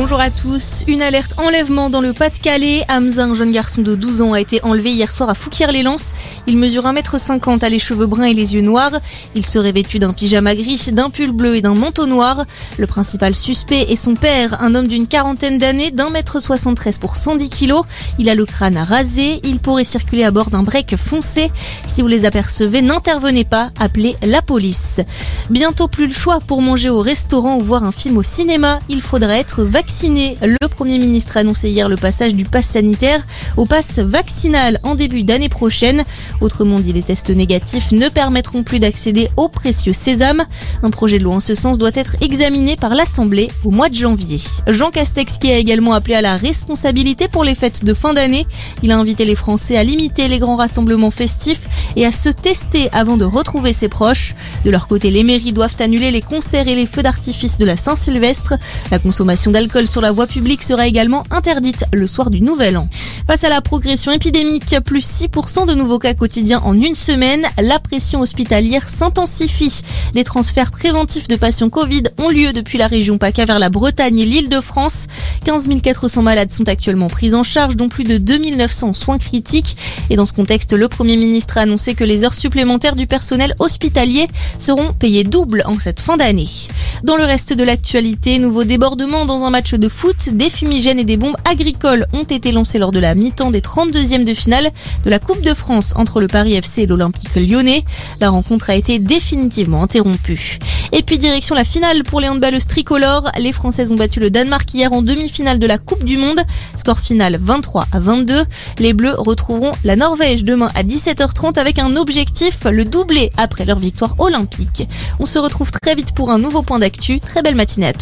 Bonjour à tous. Une alerte enlèvement dans le Pas-de-Calais. Hamza, un jeune garçon de 12 ans, a été enlevé hier soir à Fouquier-les-Lances. Il mesure 1m50, a les cheveux bruns et les yeux noirs. Il serait vêtu d'un pyjama gris, d'un pull bleu et d'un manteau noir. Le principal suspect est son père, un homme d'une quarantaine d'années, d'un mètre 73 pour 110 kilos. Il a le crâne rasé. Il pourrait circuler à bord d'un break foncé. Si vous les apercevez, n'intervenez pas. Appelez la police. Bientôt plus le choix pour manger au restaurant ou voir un film au cinéma. Il faudra être vacciné le Premier ministre a annoncé hier le passage du pass sanitaire au pass vaccinal en début d'année prochaine. Autrement dit, les tests négatifs ne permettront plus d'accéder au précieux sésame. Un projet de loi en ce sens doit être examiné par l'Assemblée au mois de janvier. Jean Castex qui a également appelé à la responsabilité pour les fêtes de fin d'année. Il a invité les Français à limiter les grands rassemblements festifs et à se tester avant de retrouver ses proches. De leur côté, les mairies doivent annuler les concerts et les feux d'artifice de la Saint-Sylvestre. La consommation d'alcool sur la voie publique sera également interdite le soir du Nouvel An. Face à la progression épidémique, plus 6% de nouveaux cas quotidiens en une semaine, la pression hospitalière s'intensifie. Des transferts préventifs de patients Covid ont lieu depuis la région PACA vers la Bretagne et l'île de France. 15 400 malades sont actuellement pris en charge, dont plus de 2900 soins critiques. Et dans ce contexte, le Premier ministre a annoncé que les heures supplémentaires du personnel hospitalier seront payées double en cette fin d'année. Dans le reste de l'actualité, nouveau débordement dans un match de foot, des fumigènes et des bombes agricoles ont été lancés lors de la mi-temps des 32e de finale de la Coupe de France entre le Paris FC et l'Olympique lyonnais. La rencontre a été définitivement interrompue. Et puis direction la finale pour les handballeuses tricolores. Les Françaises ont battu le Danemark hier en demi-finale de la Coupe du Monde. Score final 23 à 22. Les Bleus retrouveront la Norvège demain à 17h30 avec un objectif, le doubler après leur victoire olympique. On se retrouve très vite pour un nouveau point d'actu. Très belle matinée à tous.